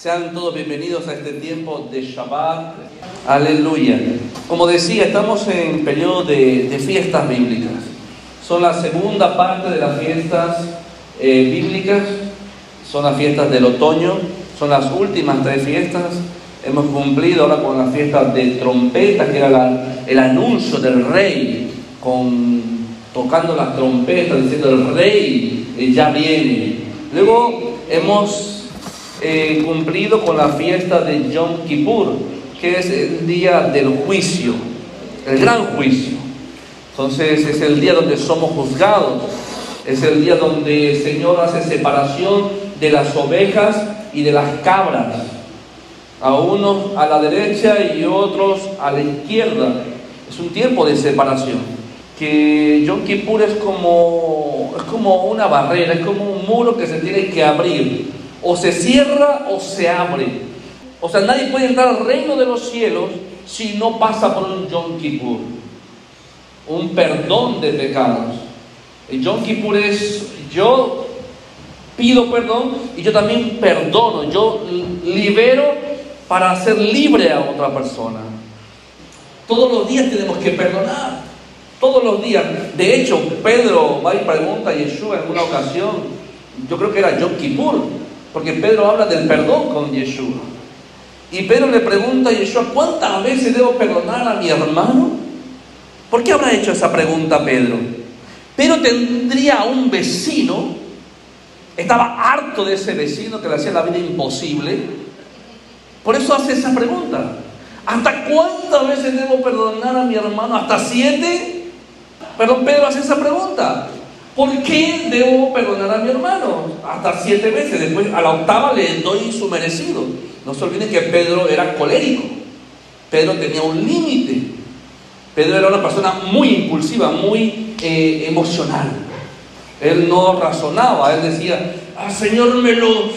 Sean todos bienvenidos a este tiempo de Shabbat. Aleluya. Como decía, estamos en periodo de, de fiestas bíblicas. Son la segunda parte de las fiestas eh, bíblicas. Son las fiestas del otoño. Son las últimas tres fiestas. Hemos cumplido ahora con la fiesta de trompetas, que era la- el anuncio del rey, con, tocando las trompetas, diciendo el rey eh, ya viene. Luego hemos eh, cumplido con la fiesta de Yom Kippur, que es el día del juicio, el gran juicio. Entonces es el día donde somos juzgados, es el día donde el Señor hace separación de las ovejas y de las cabras, a unos a la derecha y otros a la izquierda. Es un tiempo de separación. Que Yom Kippur es como, es como una barrera, es como un muro que se tiene que abrir. O se cierra o se abre. O sea, nadie puede entrar al reino de los cielos si no pasa por un Yom Kippur. Un perdón de pecados. El Yom Kippur es yo pido perdón y yo también perdono. Yo libero para hacer libre a otra persona. Todos los días tenemos que perdonar. Todos los días. De hecho, Pedro va y pregunta a Yeshua en una ocasión, yo creo que era Yom Kippur, porque Pedro habla del perdón con Yeshua. Y Pedro le pregunta a Yeshua, ¿cuántas veces debo perdonar a mi hermano? ¿Por qué habrá hecho esa pregunta Pedro? Pedro tendría un vecino, estaba harto de ese vecino que le hacía la vida imposible, por eso hace esa pregunta. ¿Hasta cuántas veces debo perdonar a mi hermano? ¿Hasta siete? Perdón, Pedro hace esa pregunta. ¿Por qué debo perdonar a mi hermano? Hasta siete veces. Después, a la octava le doy su merecido. No se olviden que Pedro era colérico. Pedro tenía un límite. Pedro era una persona muy impulsiva, muy eh, emocional. Él no razonaba. Él decía, ah, Señor, me lo,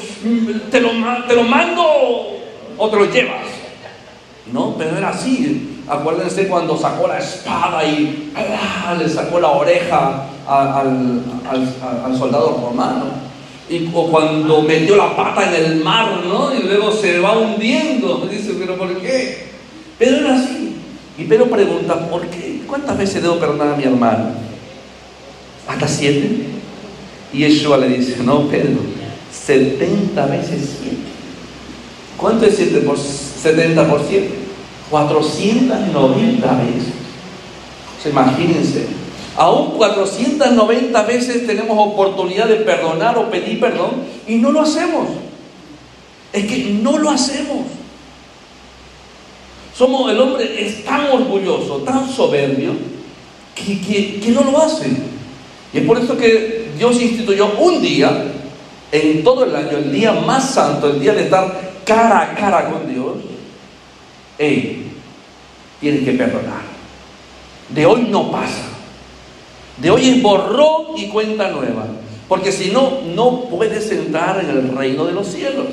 te, lo, te lo mando o te lo llevas. No, pero era así. Acuérdense cuando sacó la espada y ¡ah! le sacó la oreja al, al- soldado romano. Y, o cuando metió la pata en el mar, ¿no? Y luego se va hundiendo. Dice, ¿pero por qué? Pedro era así. Y Pedro pregunta, ¿por qué? ¿Cuántas veces debo perdonar a mi hermano? ¿Hasta siete? Y Yeshua le dice, no, Pedro, 70 veces siete. ¿Cuánto es 7 por 70 por 7? 490 veces. O sea, imagínense. Aún 490 veces tenemos oportunidad de perdonar o pedir perdón y no lo hacemos. Es que no lo hacemos. Somos, el hombre es tan orgulloso, tan soberbio, que, que- no lo hace. Y es por eso que Dios instituyó un día en todo el año, el día más santo, el día de estar cara a cara con Dios. Ey, tienes que perdonar. De hoy no pasa. De hoy es borrón y cuenta nueva. Porque si no, no puedes entrar en el reino de los cielos.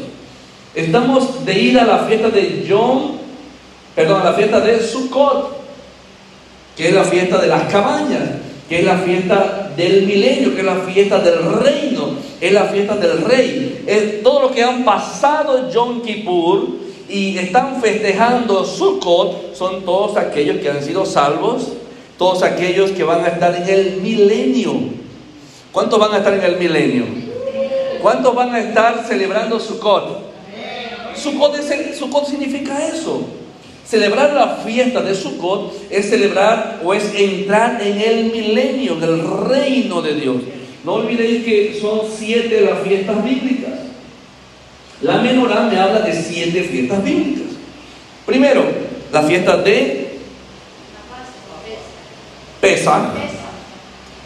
Estamos de ir a la fiesta de Yom, perdón, a la fiesta de Sukkot, que es la fiesta de las cabañas, que es la fiesta del milenio, que es la fiesta del reino, es la fiesta del rey. Es todo lo que han pasado Yom Kippur y están festejando Sukkot son todos aquellos que han sido salvos, todos aquellos que van a estar en el milenio. ¿Cuántos van a estar en el milenio? ¿Cuántos van a estar celebrando Sukkot? Sukkot, es- Sukkot significa eso. Celebrar la fiesta de Sukkot es celebrar o es entrar en el milenio, en el reino de Dios. No olvidéis que son siete las fiestas bíblicas. La menorá me habla de siete fiestas bíblicas. Primero, la fiesta de Pesach,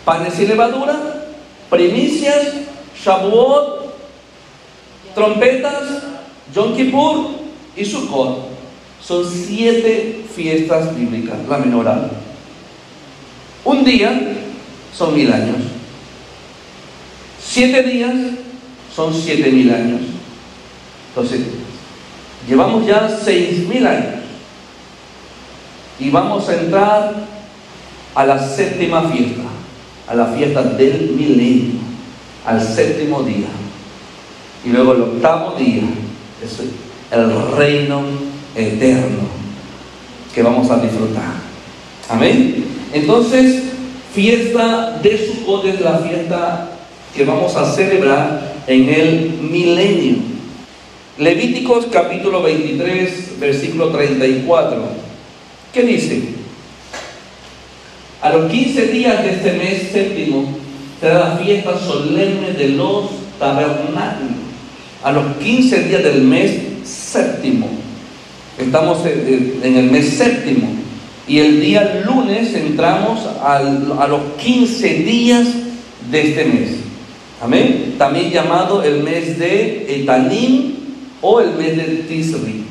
panes y levadura, primicias, Shavuot, trompetas, Yom Kippur y Sukkot. Son siete fiestas bíblicas, la menorá. Un día son mil años. Siete días son siete mil años. Entonces, llevamos ya seis mil años. Y vamos a entrar a la séptima fiesta, a la fiesta del milenio, al séptimo día. Y luego el octavo día, Es el reino eterno que vamos a disfrutar. Amén. Entonces, fiesta de Sukkot es la fiesta que vamos a celebrar en el milenio. Levíticos capítulo 23, versículo 34. ¿Qué dice? A los 15 días de este mes séptimo será la fiesta solemne de los tabernáculos. A los 15 días del mes séptimo. Estamos en el mes séptimo. Y el día lunes entramos a los 15 días de este mes. Amén. También llamado el mes de Etanim o el mes de Tisri,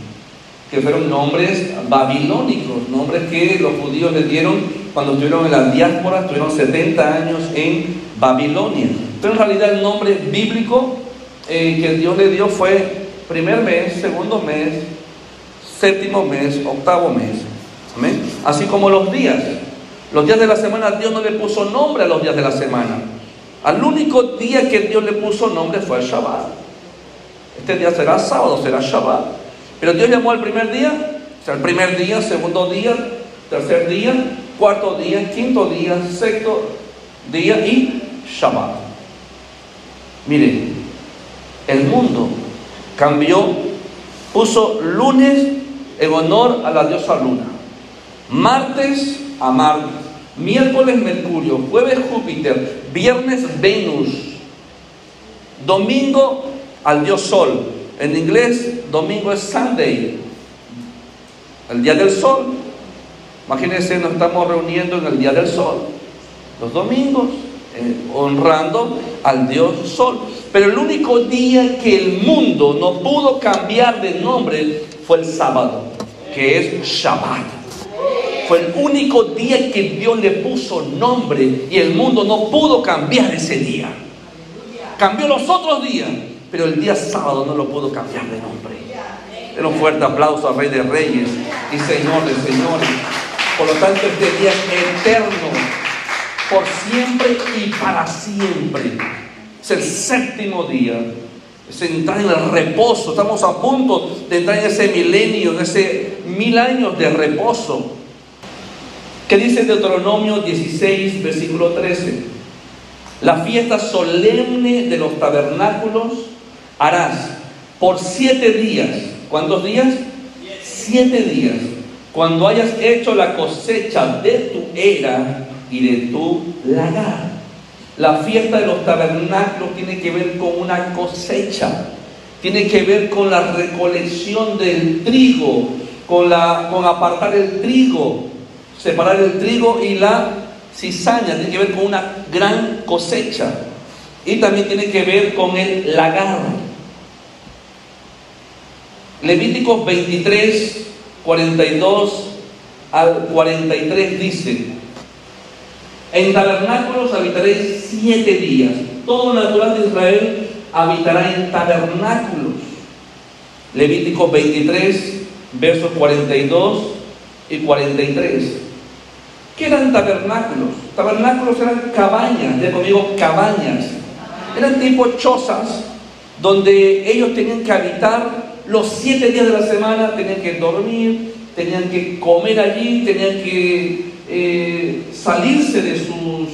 que fueron nombres babilónicos, nombres que los judíos le dieron cuando estuvieron en la diáspora, estuvieron 70 años en Babilonia. Pero en realidad el nombre bíblico eh, que Dios le dio fue primer mes, segundo mes, séptimo mes, octavo mes. Amén. Así como los días. Los días de la semana Dios no le puso nombre a los días de la semana. Al único día que Dios le puso nombre fue el Shabbat. Este día será sábado, será Shabbat. Pero Dios llamó al primer día, o sea, el primer día, segundo día, tercer día, cuarto día, quinto día, sexto día y Shabbat. Miren, el mundo cambió, puso lunes en honor a la diosa luna, martes a Marte, miércoles Mercurio, jueves Júpiter, viernes Venus, domingo al dios Sol. En inglés, domingo es Sunday, el día del sol. Imagínense, nos estamos reuniendo en el día del sol, los domingos, eh, honrando al dios Sol. Pero el único día que el mundo no pudo cambiar de nombre fue el sábado, que es Shabbat. Fue el único día que Dios le puso nombre y el mundo no pudo cambiar ese día. Cambió los otros días, pero el día sábado no lo pudo cambiar de nombre. Den un fuerte aplauso al Rey de Reyes y Señor de Señores. Por lo tanto, este día es eterno, por siempre y para siempre. Es el séptimo día. Es entrar en el reposo. Estamos a punto de entrar en ese milenio, en ese mil años de reposo. ¿Qué dice Deuteronomio 16, versículo 13? La fiesta solemne de los tabernáculos harás por siete días. ¿Cuántos días? Siete días. Cuando hayas hecho la cosecha de tu era y de tu lagar. La fiesta de los tabernáculos tiene que ver con una cosecha, tiene que ver con la recolección del trigo, con, la, con apartar el trigo, separar el trigo y la cizaña, tiene que ver con una gran cosecha. Y también tiene que ver con el lagar. Levíticos 23, 42 al 43 dice, en tabernáculos habitaréis siete días. Todo natural de Israel habitará en tabernáculos. Levíticos 23, versos 42 y 43. ¿Qué eran tabernáculos? Tabernáculos eran cabañas, de conmigo cabañas. Eran tipo chozas donde ellos tenían que habitar los siete días de la semana, tenían que dormir, tenían que comer allí, tenían que eh, salirse de sus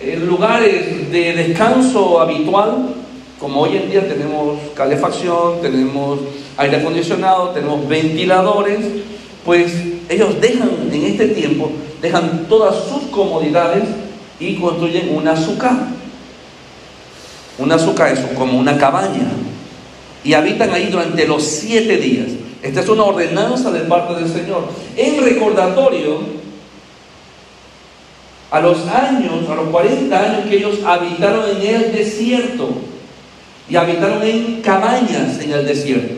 eh, lugares de descanso habitual, como hoy en día tenemos calefacción, tenemos aire acondicionado, tenemos ventiladores, pues ellos dejan en este tiempo, dejan todas sus comodidades y construyen una azúcar. Una azúcar es como una cabaña. Y habitan ahí durante los siete días. Esta es una ordenanza de parte del Señor. En recordatorio a los años, a los 40 años que ellos habitaron en el desierto y habitaron en cabañas en el desierto.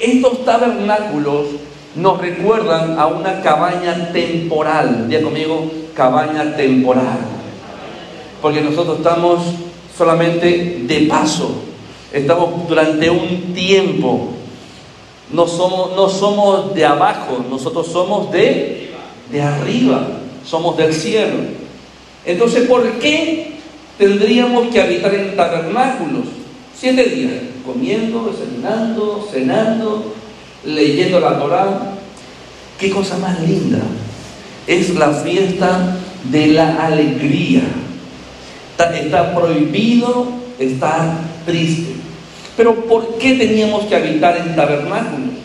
Estos tabernáculos nos recuerdan a una cabaña temporal. Día conmigo, cabaña temporal. Porque nosotros estamos solamente de paso. Estamos durante un tiempo. No somos, no somos de abajo, nosotros somos de, de arriba, somos del cielo. Entonces, ¿por qué tendríamos que habitar en tabernáculos? Siete días, comiendo, desayunando, cenando, leyendo la Torah. Qué cosa más linda. Es la fiesta de la alegría. Está, prohibido estar triste. Pero ¿por qué teníamos que habitar en tabernáculos?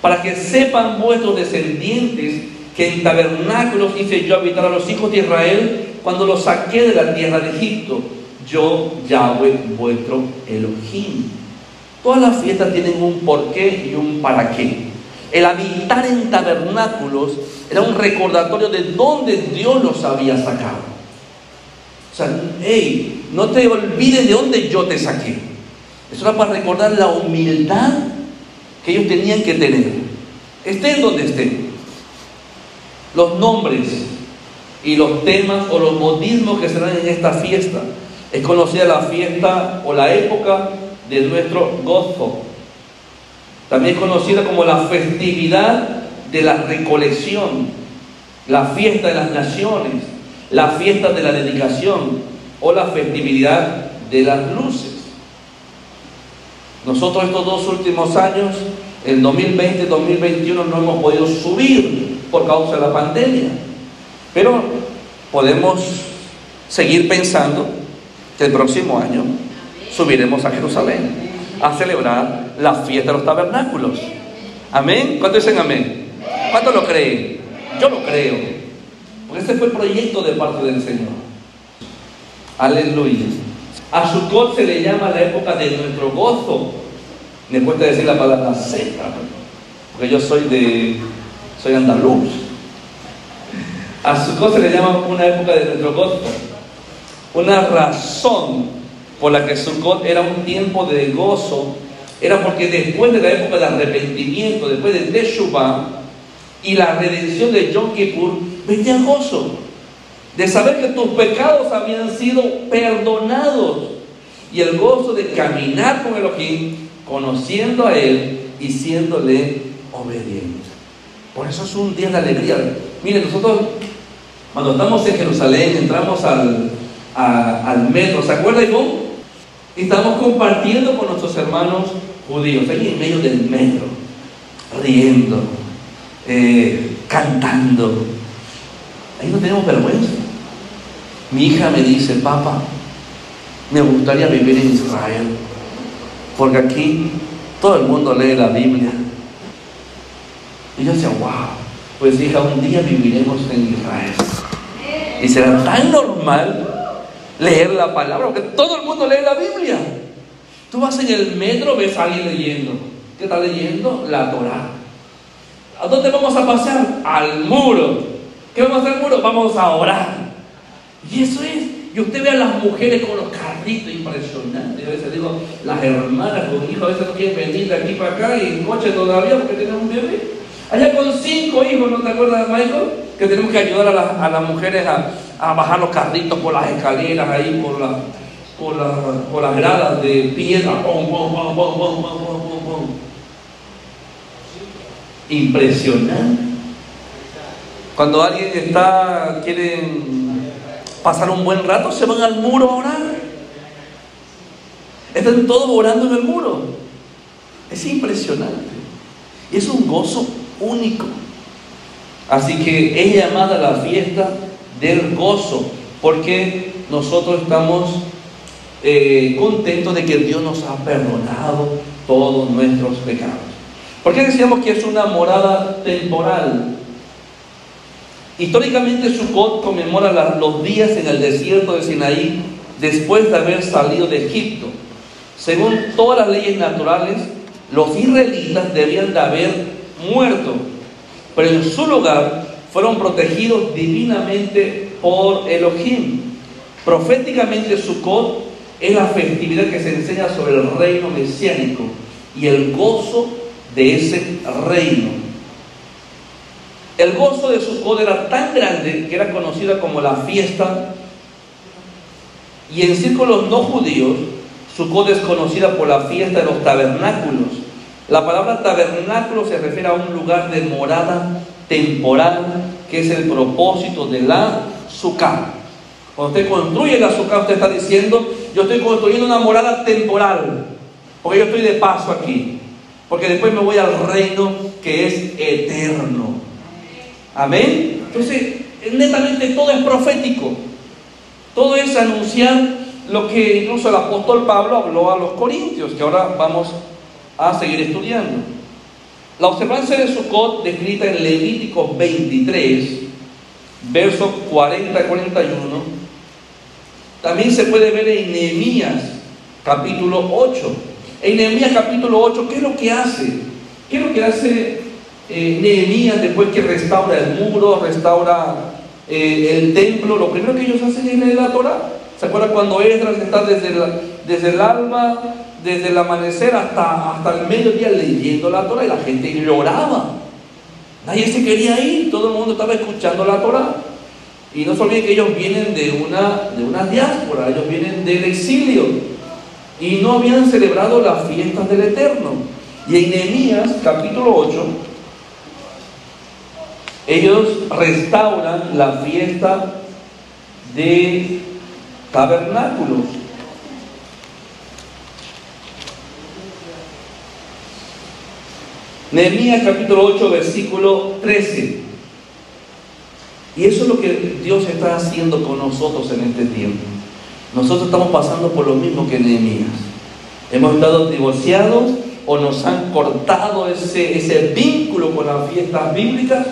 Para que sepan vuestros descendientes que en tabernáculos hice yo habitar a los hijos de Israel cuando los saqué de la tierra de Egipto. Yo, Yahweh, vuestro Elohim. Todas las fiestas tienen un porqué y un para qué. El habitar en tabernáculos era un recordatorio de dónde Dios los había sacado. Hey, no te olvides de dónde yo te saqué. Eso era para recordar la humildad que ellos tenían que tener. Estén donde estén. Los nombres y los temas o los modismos que se dan en esta fiesta. Es conocida la fiesta o la época de nuestro gozo. También es conocida como la festividad de la recolección, la fiesta de las naciones, la fiesta de la dedicación o la festividad de las luces. Nosotros estos dos últimos años, el 2020 y 2021, no hemos podido subir por causa de la pandemia. Pero podemos seguir pensando que el próximo año subiremos a Jerusalén a celebrar la fiesta de los tabernáculos. Amén. ¿Cuántos dicen amén? ¿Cuántos lo creen? Yo lo creo. Porque ese fue el proyecto de parte del Señor. Aleluya. A Sukkot se le llama la época de nuestro gozo. Me cuesta decir la palabra seca, porque yo soy de, soy andaluz. A Sukkot se le llama una época de nuestro gozo. Una razón por la que Sukkot era un tiempo de gozo era porque después de la época de arrepentimiento, después de Teshuvah y la redención de Yom Kippur, venía gozo de saber que tus pecados habían sido perdonados y el gozo de caminar con Elohim, conociendo a Él y siéndole obediente. Por eso es un día de alegría. Miren, nosotros cuando estamos en Jerusalén, entramos al, al metro, ¿se acuerdan cómo? Estamos compartiendo con nuestros hermanos judíos, ahí en medio del metro, riendo, eh, cantando. Ahí no tenemos vergüenza. Mi hija me dice, papá, me gustaría vivir en Israel, porque aquí todo el mundo lee la Biblia. Y yo decía, wow, pues hija, un día viviremos en Israel. Y será tan normal leer la palabra, porque todo el mundo lee la Biblia. Tú vas en el metro, ves a alguien leyendo. ¿Qué está leyendo? La Torah. ¿A dónde vamos a pasar? Al muro. ¿Qué vamos a hacer muro? Vamos a orar. Y eso es. Y usted ve a las mujeres con los carritos impresionantes. A veces digo, las hermanas con hijos a veces no quieren venir de aquí para acá y en todavía porque tienen un bebé. Allá con cinco hijos, ¿no te acuerdas, Michael? Que tenemos que ayudar a, las mujeres a, a, bajar los carritos por las escaleras, ahí por, la, por, por las gradas de piedra. Impresionante. Cuando alguien está, quieren pasar un buen rato, se van al muro a orar. Están todos orando en el muro. Es impresionante. Y es un gozo único. Así que es llamada la fiesta del gozo, porque nosotros estamos eh, contentos de que Dios nos ha perdonado todos nuestros pecados. ¿Por qué decíamos que es una morada temporal? Históricamente Sukkot conmemora los días en el desierto de Sinaí después de haber salido de Egipto. Según todas las leyes naturales, los israelitas debían de haber muerto, pero en su lugar fueron protegidos divinamente por Elohim. Proféticamente Sukkot es la festividad que se enseña sobre el reino mesiánico y el gozo de ese reino. El gozo de Sukkot era tan grande que era conocida como la fiesta y en círculos no judíos Sukkot es conocida por la fiesta de los tabernáculos la palabra tabernáculo se refiere a un lugar de morada temporal, que es el propósito de la sukkah. Cuando usted construye la sukkah, usted está diciendo, yo estoy construyendo una morada temporal, porque yo estoy de paso aquí, porque después me voy al reino que es eterno. Amén. Entonces, netamente todo es profético. Todo es anunciar lo que incluso el apóstol Pablo habló a los corintios, que ahora vamos a seguir estudiando. La observancia de Sukkot, descrita en Levítico 23, versos 40 y 41, también se puede ver en Nehemías capítulo 8. En Nehemías capítulo 8, ¿qué es lo que hace? ¿Qué es lo que hace eh, Nehemías después que restaura el muro, restaura eh, el templo? Lo primero que ellos hacen es leer la Torah. ¿Se acuerdan cuando Esdras está desde, desde el alma, desde el amanecer hasta, hasta el mediodía leyendo la Torah y la gente lloraba? Nadie se quería ir, todo el mundo estaba escuchando la Torah. Y no se olviden que ellos vienen de una, de una diáspora, ellos vienen del exilio y no habían celebrado las fiestas del Eterno. Y en Nehemías capítulo 8, ellos restauran la fiesta de tabernáculos. Nehemías capítulo 8, versículo 13. Y eso es lo que Dios está haciendo con nosotros en este tiempo. Nosotros estamos pasando por lo mismo que Nehemías. Hemos estado divorciados o nos han cortado ese, ese vínculo con las fiestas bíblicas.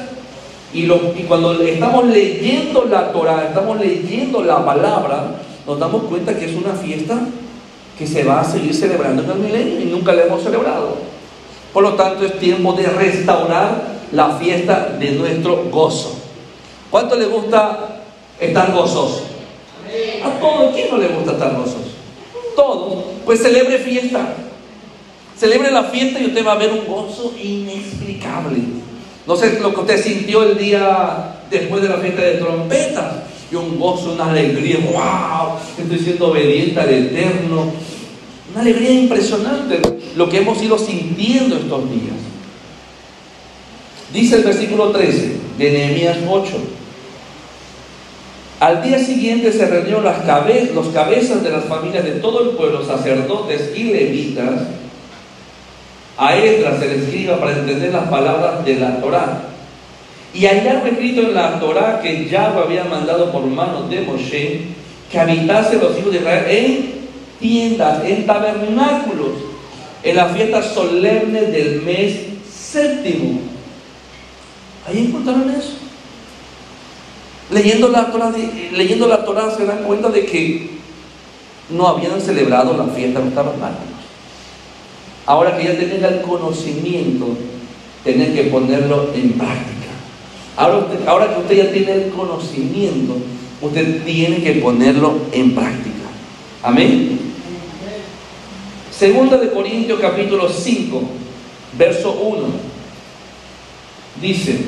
Y, cuando estamos leyendo la Torah, estamos leyendo la palabra, nos damos cuenta que es una fiesta que se va a seguir celebrando en el milenio y nunca la hemos celebrado. Por lo tanto, es tiempo de restaurar la fiesta de nuestro gozo. ¿Cuánto le gusta estar gozoso? A todos, ¿quién no le gusta estar gozoso? Todos. Pues celebre fiesta. Celebre la fiesta y usted va a ver un gozo inexplicable. No sé lo que usted sintió el día después de la fiesta de trompetas. Y un gozo, una alegría. ¡Wow! Estoy siendo obediente al Eterno. Una alegría impresionante lo que hemos ido sintiendo estos días. Dice el versículo 13 de Nehemías 8. Al día siguiente se reunieron las los cabezas de las familias de todo el pueblo, sacerdotes y levitas, a Esdras se le escriba para entender las palabras de la Torá. Y allá escrito en la Torá que Yahweh había mandado por manos de Moshe que habitase los hijos de Israel en tiendas, en tabernáculos, en las fiestas solemnes del mes séptimo. Ahí encontraron eso. Leyendo la, Torah, leyendo la se dan cuenta de que no habían celebrado la fiesta de los tabernáculos. Ahora que ya tienen el conocimiento, tienen que ponerlo en práctica. Ahora, ahora que usted ya tiene el conocimiento, usted tiene que ponerlo en práctica. Amén. Segunda de Corintios capítulo 5, verso 1. Dice,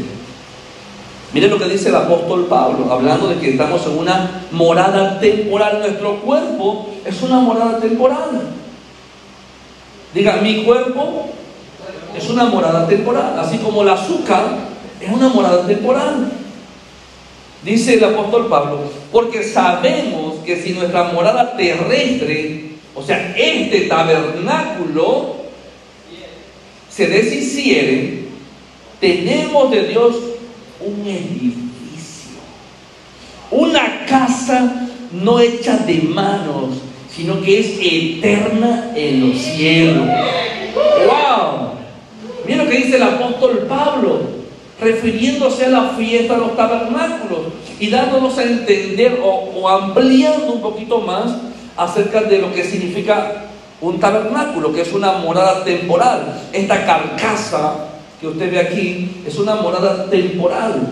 miren lo que dice el apóstol Pablo, hablando de que estamos en una morada temporal. Nuestro cuerpo es una morada temporal. Diga, mi cuerpo es una morada temporal, así como el azúcar es una morada temporal. Dice el apóstol Pablo, porque sabemos que si nuestra morada terrestre o sea, este tabernáculo se deshiciere, tenemos de Dios un edificio, una casa no hecha de manos, sino que es eterna en los cielos. ¡Wow! Mira lo que dice el apóstol Pablo, refiriéndose a la fiesta de los tabernáculos y dándonos a entender o, ampliando un poquito más acerca de lo que significa un tabernáculo, que es una morada temporal. Esta carcasa que usted ve aquí es una morada temporal,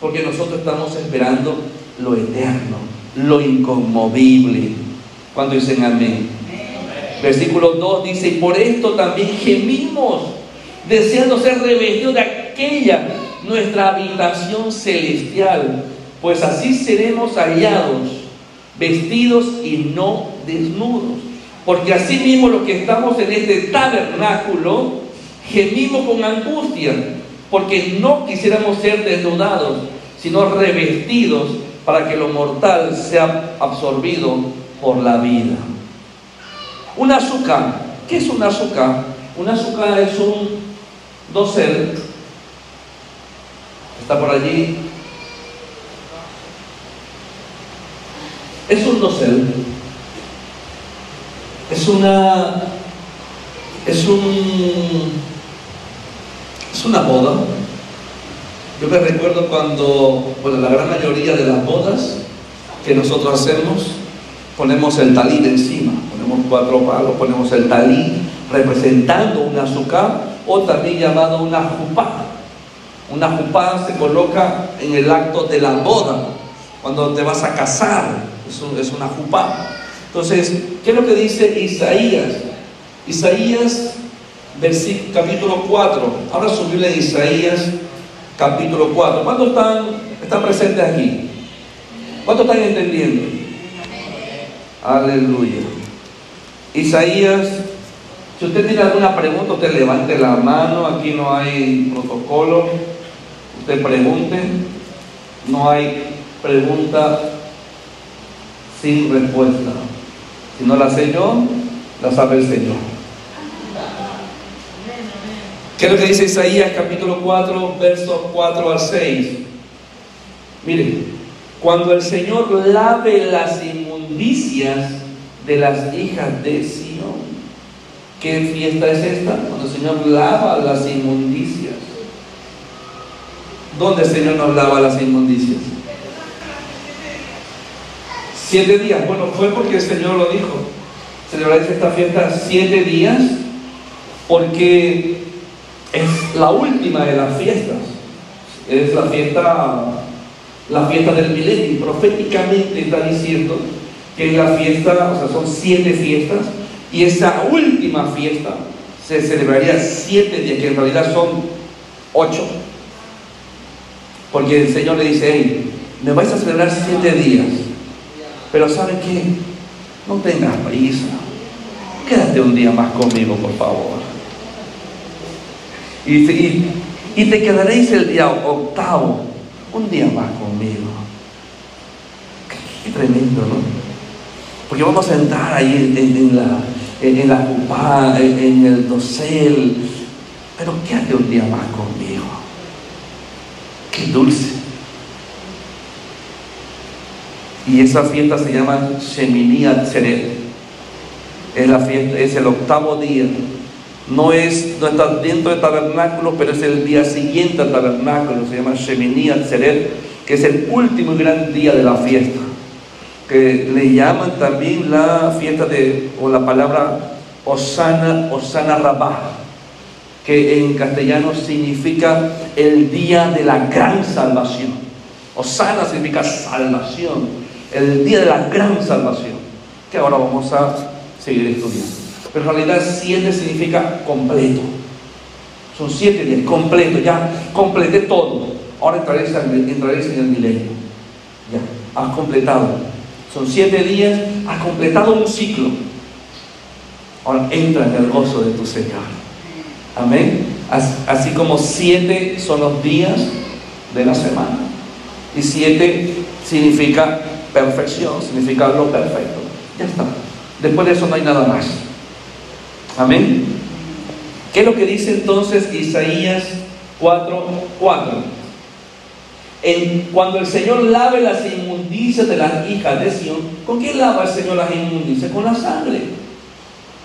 porque nosotros estamos esperando lo eterno, lo inconmovible. Cuando dicen amén. Versículo 2 dice, y por esto también gemimos, deseando ser revestidos de aquella nuestra habitación celestial, pues así seremos hallados vestidos y no desnudos. Porque así mismo los que estamos en este tabernáculo, gemimos con angustia, porque no quisiéramos ser desnudados, sino revestidos para que lo mortal sea absorbido por la vida. Un azúcar. ¿Qué es un azúcar? Un azúcar es un dosel. Está por allí. Es un dosel. Es una. Es un. Es una boda. Yo me recuerdo cuando, bueno, la gran mayoría de las bodas que nosotros hacemos, ponemos el talí encima, ponemos cuatro palos, ponemos el talí representando un azúcar o también llamado una jupá. Una jupá se coloca en el acto de la boda, cuando te vas a casar, es, una jupá. Entonces, ¿qué es lo que dice Isaías? Isaías, capítulo 4. Ahora subirle a Isaías, capítulo 4. ¿Cuántos están, están presentes aquí? ¿Cuántos están entendiendo? Aleluya. Isaías, si usted tiene alguna pregunta, usted levante la mano, aquí no hay protocolo, usted pregunte, no hay pregunta sin respuesta. Si no la sé yo, la sabe el Señor. ¿Qué es lo que dice Isaías capítulo 4, versos 4 al 6? Mire, cuando el Señor lave las inmundicias de las hijas de Sion, ¿Qué fiesta es esta? Cuando el Señor lava las inmundicias. ¿Dónde el Señor nos lava las inmundicias? Siete días. Bueno, fue porque el Señor lo dijo. Celebráis esta fiesta siete días porque es la última de las fiestas. Es la fiesta, la fiesta del milenio. Proféticamente está diciendo que es la fiesta, o sea, son siete fiestas y esa última fiesta se celebraría siete días, que en realidad son ocho. Porque el Señor le dice, hey, me vais a celebrar siete días. Pero ¿sabe qué? No tengas prisa. Quédate un día más conmigo, por favor. Y, y te quedaréis el día octavo, un día más conmigo. Qué, tremendo, ¿no? Porque vamos a entrar ahí en la, en la cupá, en el dosel, pero quédate un día más conmigo. Qué dulce. Y esa fiesta se llama Shemini Atzeret. Es la fiesta, es el octavo día. No es, no está dentro del tabernáculo, pero es el día siguiente al tabernáculo. Se llama Shemini Atzeret, que es el último y gran día de la fiesta que le llaman también la fiesta de, o la palabra Osana, Osana Rabá, que en castellano significa el día de la gran salvación. Osana significa salvación, el día de la gran salvación, que ahora vamos a seguir estudiando. Pero en realidad siete significa completo. Son siete días, completo, ya completé todo. Ahora entraréis, en el milenio. Ya, has completado son siete días, has completado un ciclo. Ahora entra en el gozo de tu Señor. Amén. Así como siete son los días de la semana. Y siete significa perfección, significa lo perfecto. Ya está. Después de eso no hay nada más. Amén. ¿Qué es lo que dice entonces Isaías 4:4? 4? cuando el Señor lave las inmundicias de las hijas de Sion, ¿con qué lava el Señor las inmundicias? Con la sangre.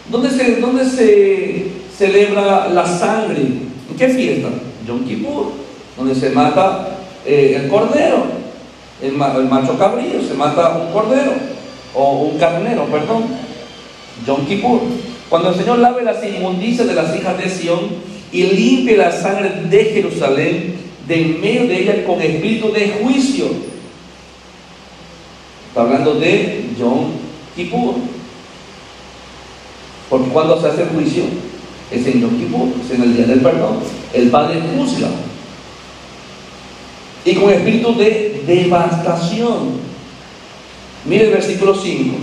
¿Dónde se, dónde se celebra la sangre? ¿En qué fiesta? Yom Kippur, donde se mata eh, el cordero, el, macho cabrío, se mata un cordero, o un carnero, perdón. Yom Kippur. Cuando el Señor lave las inmundicias de las hijas de Sion y limpie la sangre de Jerusalén, de en medio de ella con espíritu de juicio. Está hablando de John Kippur. Porque cuando se hace juicio es en Yom Kippur, es en el día del perdón. El Padre juzga. Y con espíritu de devastación. Mire el versículo 5.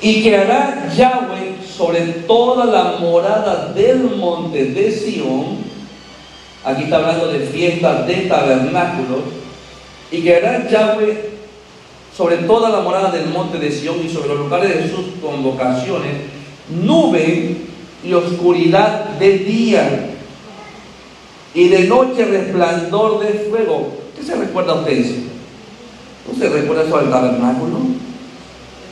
Y que hará Yahweh sobre toda la morada del monte de Sión Aquí está hablando de fiestas de tabernáculos. Y que hará Yahweh sobre toda la morada del monte de Sión y sobre los lugares de sus convocaciones, nube y oscuridad de día y de noche resplandor de fuego. ¿Qué se recuerda a ustedes? ¿No se recuerda eso al tabernáculo?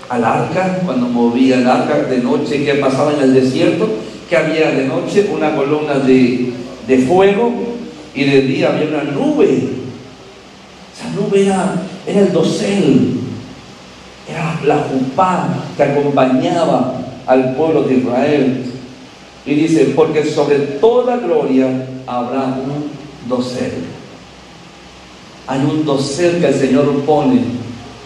Al arca, cuando movía el arca de noche, ¿qué pasaba en el desierto? Que había de noche una columna de, de fuego y de día había una nube. Esa nube era, era el dosel, era la jupá que acompañaba al pueblo de Israel. Y dice, porque sobre toda gloria habrá un dosel. Hay un dosel que el Señor pone,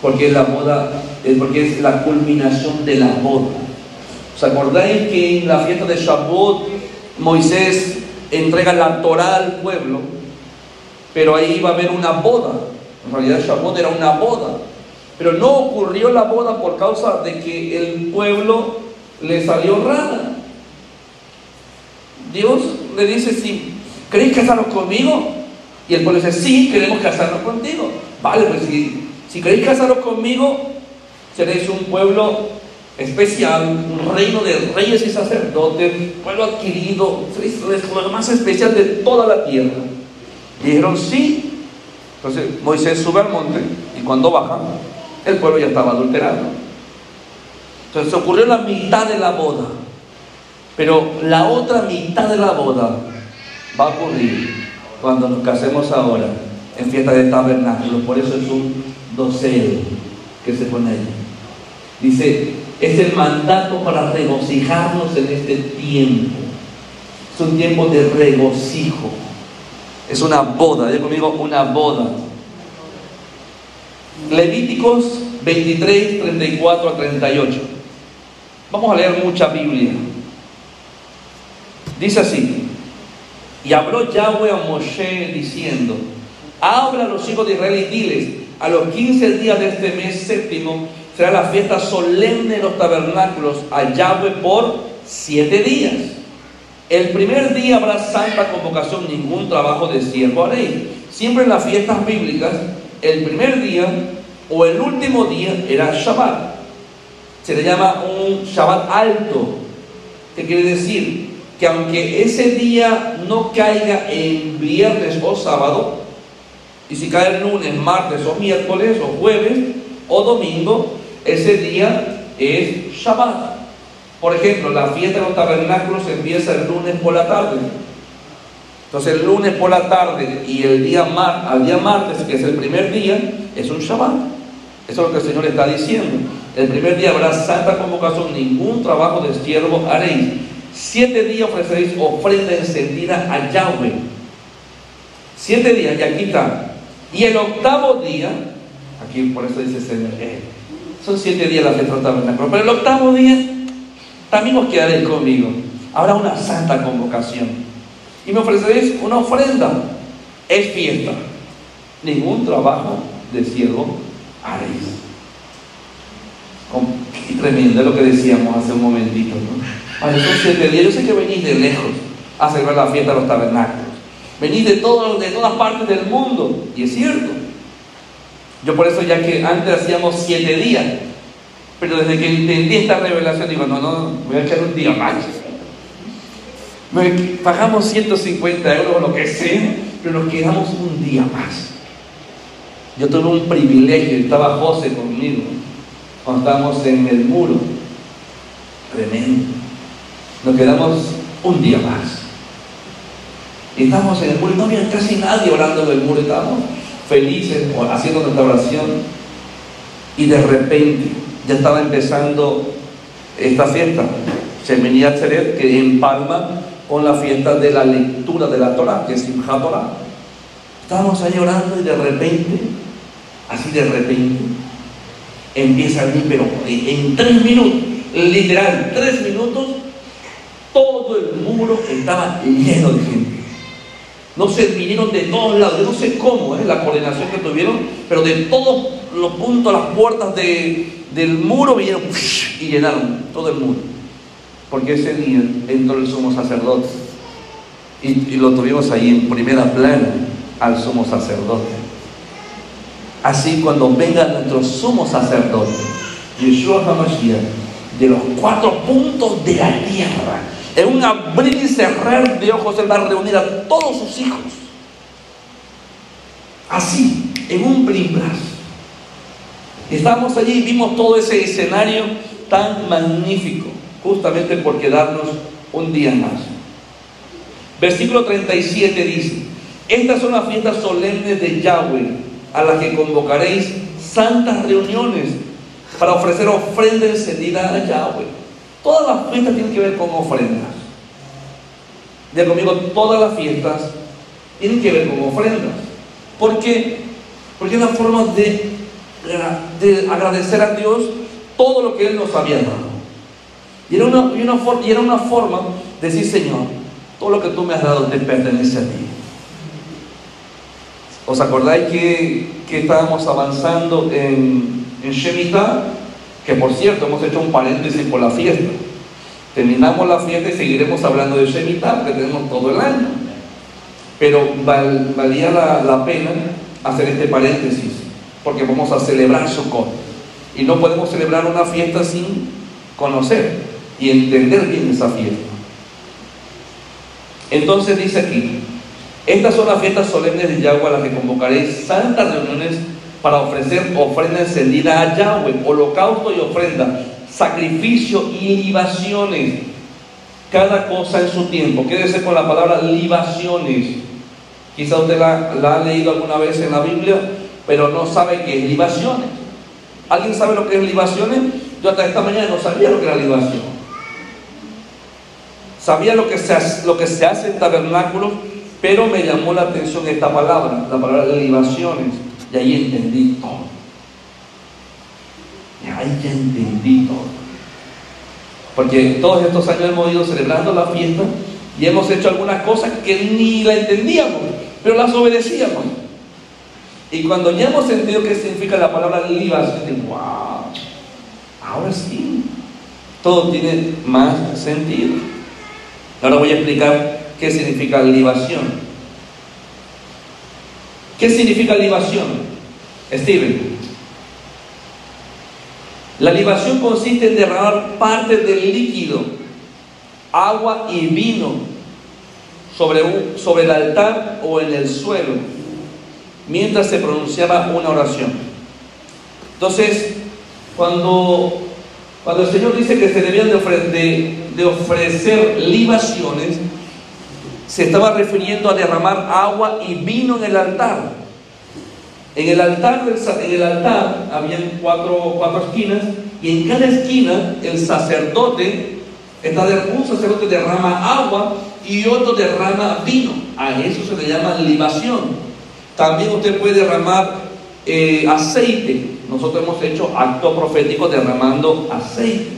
porque es la boda, porque es la culminación de la boda. ¿Os acordáis que en la fiesta de Shavuot Moisés entrega la Torah al pueblo? Pero ahí iba a haber una boda. En realidad Shavuot era una boda. Pero no ocurrió la boda por causa de que el pueblo le salió rara. Dios le dice, si queréis casaros conmigo, y el pueblo dice, sí, queremos casarnos contigo. Vale, pues si, si queréis casaros conmigo, seréis un pueblo especial, un reino de reyes y sacerdotes, pueblo adquirido, lo más especial de toda la tierra. Dijeron, sí. Entonces Moisés sube al monte y cuando baja, el pueblo ya estaba adulterado. Entonces ocurrió la mitad de la boda. Pero la otra mitad de la boda va a ocurrir cuando nos casemos ahora en fiesta de tabernáculo. Por eso es un dosel que se pone ahí. Dice, es el mandato para regocijarnos en este tiempo. Es un tiempo de regocijo. Es una boda, yo conmigo una boda. Levíticos 23, 34 a 38. Vamos a leer mucha Biblia. Dice así, y habló Yahweh a Moshe diciendo, habla a los hijos de Israel y diles, a los 15 días de este mes séptimo será la fiesta solemne de los tabernáculos a Yahweh por siete días. El primer día habrá santa convocación, ningún trabajo de siervo haréis. Siempre en las fiestas bíblicas, el primer día o el último día era Shabbat. Se le llama un Shabbat alto, que quiere decir que aunque ese día no caiga en viernes o sábado, y si cae el lunes, martes o miércoles o jueves o domingo, ese día es Shabbat. Por ejemplo, la fiesta de los tabernáculos empieza el lunes por la tarde. Entonces el lunes por la tarde y el día mar, al día martes, que es el primer día, es un Shabbat. Eso es lo que el Señor está diciendo. El primer día habrá santa convocación, ningún trabajo de siervo haréis. Siete días ofreceréis ofrenda encendida a Yahweh. Siete días, y aquí está. Y el octavo día, aquí por eso dice Señor, son siete días la fiesta tabernáculo, pero el octavo día también os quedaréis conmigo. Habrá una santa convocación. Y me ofreceréis una ofrenda. Es fiesta. Ningún trabajo de siervo haréis. Qué tremendo lo que decíamos hace un momentito. son siete días. Yo sé que venís de lejos a celebrar la fiesta de los tabernáculos. Venís de, todo, de todas partes del mundo. Y es cierto. Yo por eso ya que antes hacíamos siete días. Pero desde que entendí esta revelación digo, no, no, voy a echar un día más. Pagamos 150 euros o lo que sea, pero nos quedamos un día más. Yo tuve un privilegio, estaba José conmigo, cuando estábamos en el muro. Tremendo. Nos quedamos un día más. Y estábamos en el muro, no había casi nadie orando en el muro, estábamos felices haciendo nuestra oración. Y de repente ya estaba empezando esta fiesta, Shemini Atzeret, que empalma con la fiesta de la lectura de la Torah, que es Simchat Torah. Estábamos ahí orando y de repente, así de repente, empieza a venir, pero en tres minutos, literal, tres minutos, todo el muro estaba lleno de gente. No se vinieron de todos lados, yo no sé cómo es la coordinación que tuvieron, pero de todos los puntos, las puertas de, del muro vinieron y llenaron todo el muro. Porque ese día entró el sumo sacerdote y, y lo tuvimos ahí en primera plana al sumo sacerdote. Así cuando venga nuestro sumo sacerdote, Yeshua HaMashiach, de los cuatro puntos de la tierra, en un abrir y cerrar de ojos, Él va a reunir a todos sus hijos. Así, en un blimbras. Estamos allí y vimos todo ese escenario tan magnífico, justamente por quedarnos un día más. Versículo 37 dice, estas son las fiestas solemnes de Yahweh, a las que convocaréis santas reuniones para ofrecer ofrenda encendida a Yahweh. Todas las fiestas tienen que ver con ofrendas. Ya conmigo, todas las fiestas tienen que ver con ofrendas. ¿Por qué? Porque es una forma de, de agradecer a Dios todo lo que Él nos había dado. Y era una, y era una forma de decir, Señor, todo lo que tú me has dado te pertenece a ti. ¿Os acordáis que, que estábamos avanzando en, en Shemitah? Que por cierto, hemos hecho un paréntesis por la fiesta. Terminamos la fiesta y seguiremos hablando de Shemitah, que tenemos todo el año. Pero valía la, pena hacer este paréntesis, porque vamos a celebrar Sukkot. Y no podemos celebrar una fiesta sin conocer y entender bien esa fiesta. Entonces dice aquí, estas son las fiestas solemnes de Yahweh las que convocaréis santas reuniones para ofrecer ofrenda encendida a Yahweh, holocausto y ofrenda, sacrificio y libaciones. Cada cosa en su tiempo. Quédese con la palabra libaciones. Quizá usted la, ha leído alguna vez en la Biblia, pero no sabe qué es libaciones. ¿Alguien sabe lo que es libaciones? Yo hasta esta mañana no sabía lo que era libación. Sabía lo que se hace en tabernáculos, pero me llamó la atención esta palabra, la palabra libaciones, y ahí entendí todo. Y ahí ya entendí todo. Porque todos estos años hemos ido celebrando la fiesta y hemos hecho algunas cosas que ni la entendíamos, pero las obedecíamos. Y cuando ya hemos entendido qué significa la palabra libación, wow, ahora sí, todo tiene más sentido. Ahora voy a explicar qué significa libación. ¿Qué significa libación? Steven. La libación consiste en derramar parte del líquido, agua y vino sobre, un, sobre el altar o en el suelo mientras se pronunciaba una oración. Entonces, cuando cuando el Señor dice que se debían de, de, ofrecer libaciones, se estaba refiriendo a derramar agua y vino en el altar. En el altar, en el altar cuatro, cuatro esquinas y en cada esquina el sacerdote, está de, un sacerdote derrama agua y otro derrama vino. A eso se le llama libación. También usted puede derramar eh, aceite nosotros hemos hecho acto profético derramando aceite.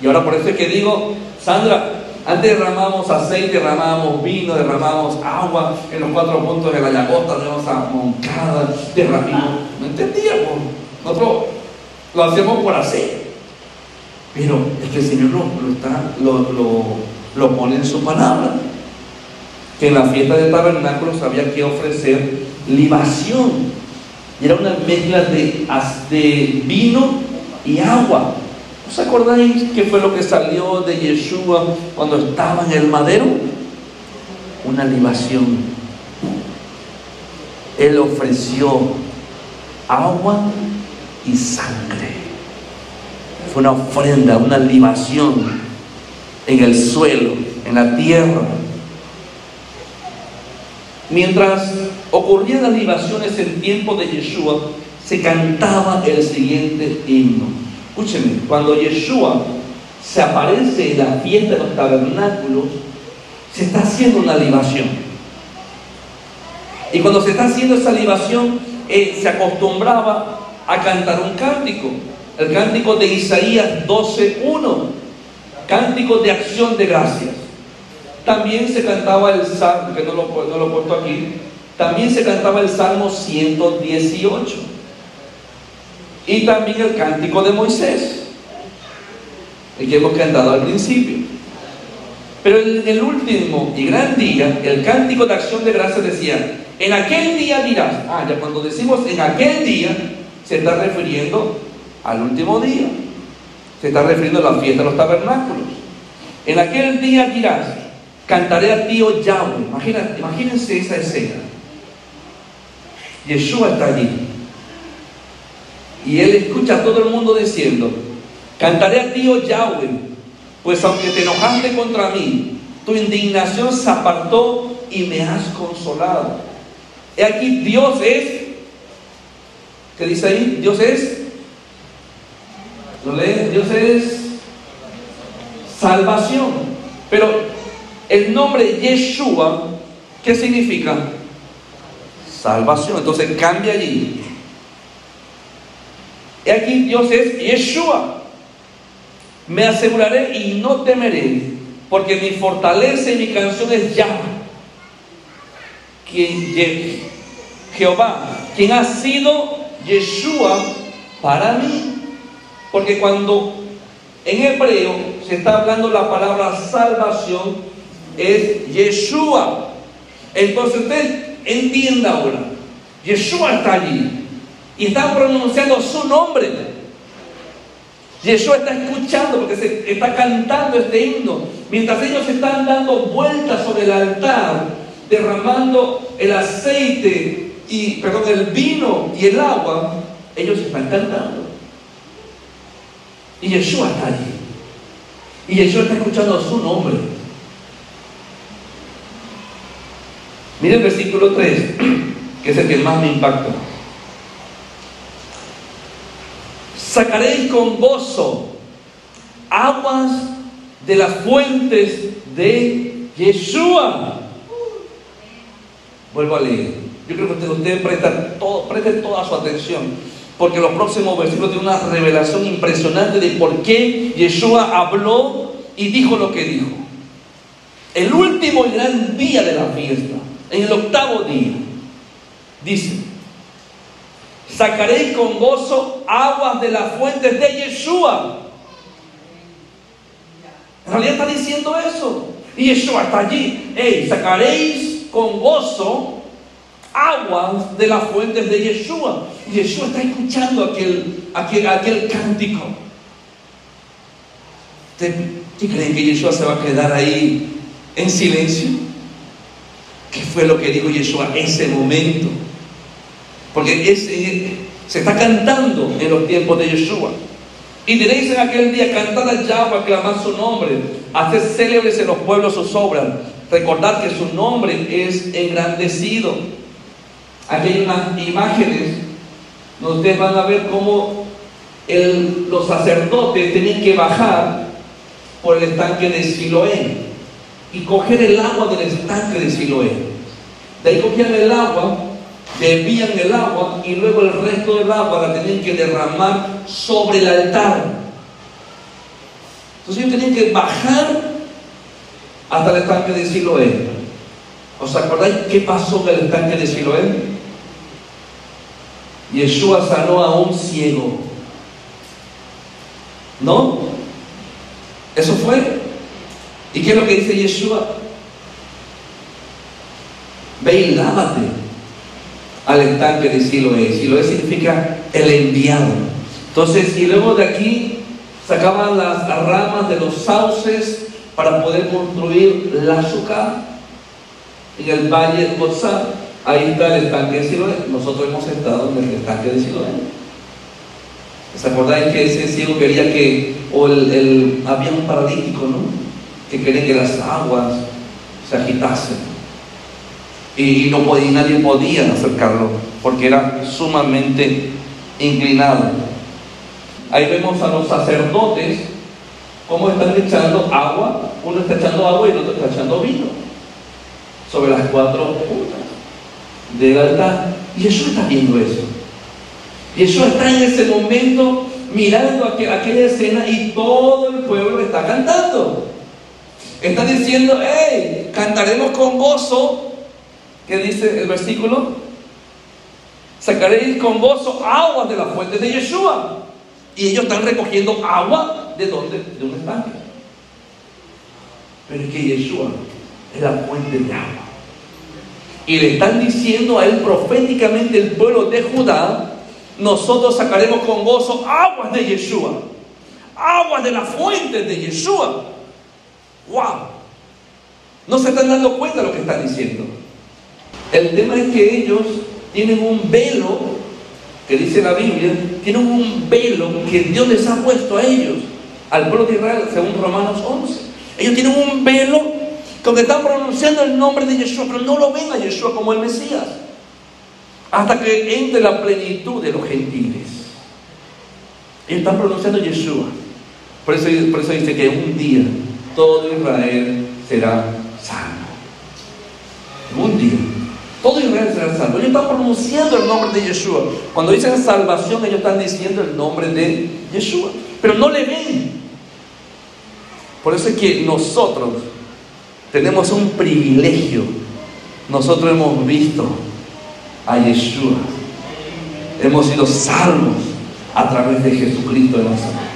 Y ahora por eso es que digo, Sandra, antes derramamos aceite, derramamos vino, derramamos agua en los cuatro puntos de la llagota, nos a Moncada, derramamos. No entendíamos. Nosotros lo hacemos por aceite. Pero es que el Señor lo, está, lo, lo pone en su palabra. Que en la fiesta del tabernáculo había que ofrecer libación era una mezcla de, de vino y agua. ¿Os acordáis qué fue lo que salió de Yeshua cuando estaba en el madero? Una libación. Él ofreció agua y sangre. Fue una ofrenda, una libación en el suelo, en la tierra. Mientras ocurrían las libaciones en tiempo de Yeshua, se cantaba el siguiente himno. Escúchenme, cuando Yeshua se aparece en la fiesta de los tabernáculos, se está haciendo una libación. Y cuando se está haciendo esa libación, se acostumbraba a cantar un cántico, el cántico de Isaías 12.1, cántico de acción de gracias. También se cantaba el salmo, que no lo, no lo aquí, también se cantaba el Salmo 118 y también el cántico de Moisés, el que hemos cantado al principio. Pero en el último y gran día, el cántico de acción de gracias decía, en aquel día dirás, ah, ya cuando decimos en aquel día, se está refiriendo al último día, se está refiriendo a la fiesta de los tabernáculos. En aquel día dirás, cantaré a ti, oh Yahweh. Imagínate, imagínense esa escena. Yeshua está allí. Y él escucha a todo el mundo diciendo, cantaré a ti, oh Yahweh, pues aunque te enojaste contra mí, tu indignación se apartó y me has consolado. He aquí, Dios es, ¿qué dice ahí? Dios es, ¿lo lee? Dios es salvación. Pero el nombre Yeshua, ¿qué significa? Salvación. Entonces cambia allí. Y aquí Dios es Yeshua. Me aseguraré y no temeré, porque mi fortaleza y mi canción es Yahweh. Quien, Jehová, quien ha sido Yeshua para mí. Porque cuando en hebreo se está hablando la palabra salvación, es Yeshua. Entonces usted entienda ahora, Yeshua está allí y está pronunciando su nombre. Yeshua está escuchando porque se está cantando este himno. Mientras ellos están dando vueltas sobre el altar, derramando el aceite y, perdón, el vino y el agua, ellos están cantando. Y Yeshua está allí. Y Yeshua está escuchando su nombre. Mire el versículo 3, que es el que más me impacta. Sacaréis con gozo aguas de las fuentes de Yeshua. Vuelvo a leer. Yo creo que usted, usted presta, todo, preste toda su atención, porque los próximos versículos tienen una revelación impresionante de por qué Yeshua habló y dijo lo que dijo. El último gran día de la fiesta en el octavo día, dice, sacaréis con gozo aguas de las fuentes de Yeshua. En realidad está diciendo eso. Y Yeshua está allí. Hey, sacaréis con gozo aguas de las fuentes de Yeshua. Y Yeshua está escuchando aquel, aquel, aquel cántico. ¿Ustedes creen que Yeshua se va a quedar ahí en silencio? ¿Qué fue lo que dijo Yeshua en ese momento? Porque ese, se está cantando en los tiempos de Yeshua. Y diréis en aquel día, cantad a Yahweh, aclamad su nombre, hacer célebres en los pueblos sus obras, recordad que su nombre es engrandecido. Aquí hay unas imágenes donde ustedes van a ver cómo los sacerdotes tenían que bajar por el estanque de Siloé y coger el agua del estanque de Siloé. De ahí cogían el agua, bebían el agua y luego el resto del agua la tenían que derramar sobre el altar. Entonces ellos tenían que bajar hasta el estanque de Siloé. ¿Os acordáis qué pasó en el estanque de Siloé? Yeshua sanó a un ciego. ¿No? Eso fue ¿Y qué es lo que dice Yeshua? Ve y lávate al estanque de Siloé. Siloé significa el enviado. Entonces, y luego de aquí sacaban las ramas de los sauces para poder construir la azúcar en el valle de Gozá. Ahí está el estanque de Siloé. Nosotros hemos estado en el estanque de Siloé. ¿Se acordáis que ese ciego quería que, o el, había un paralítico, ¿no? que querían que las aguas se agitasen. Y, no podía, nadie podía acercarlo porque era sumamente inclinado. Ahí vemos a los sacerdotes cómo están echando agua, uno está echando agua y el otro está echando vino sobre las cuatro puntas del altar. Y Jesús está viendo eso. Jesús está en ese momento mirando aquella escena y todo el pueblo está cantando. Está diciendo, hey, cantaremos con gozo. ¿Qué dice el versículo? Sacaréis con gozo aguas de la fuente de Yeshua. Y ellos están recogiendo agua de donde? De un estanque. pero es que Yeshua es la fuente de agua. Y le están diciendo a él proféticamente el pueblo de Judá, nosotros sacaremos con gozo aguas de Yeshua, aguas de la fuente de Yeshua. ¡Wow! No se están dando cuenta de lo que están diciendo. El tema es que ellos tienen un velo, que dice la Biblia, tienen un velo que Dios les ha puesto a ellos, al pueblo de Israel, según Romanos 11. Ellos tienen un velo con que están pronunciando el nombre de Yeshua, pero no lo ven a Yeshua como el Mesías. Hasta que entre la plenitud de los gentiles. Ellos están pronunciando Yeshua. Por eso, por eso dice que un día todo Israel será salvo. Un día. Todo Israel será salvo. Ellos están pronunciando el nombre de Yeshua. Cuando dicen salvación, ellos están diciendo el nombre de Yeshua. Pero no le ven. Por eso es que nosotros tenemos un privilegio. Nosotros hemos visto a Yeshua. Hemos sido salvos a través de Jesucristo de Nazaret.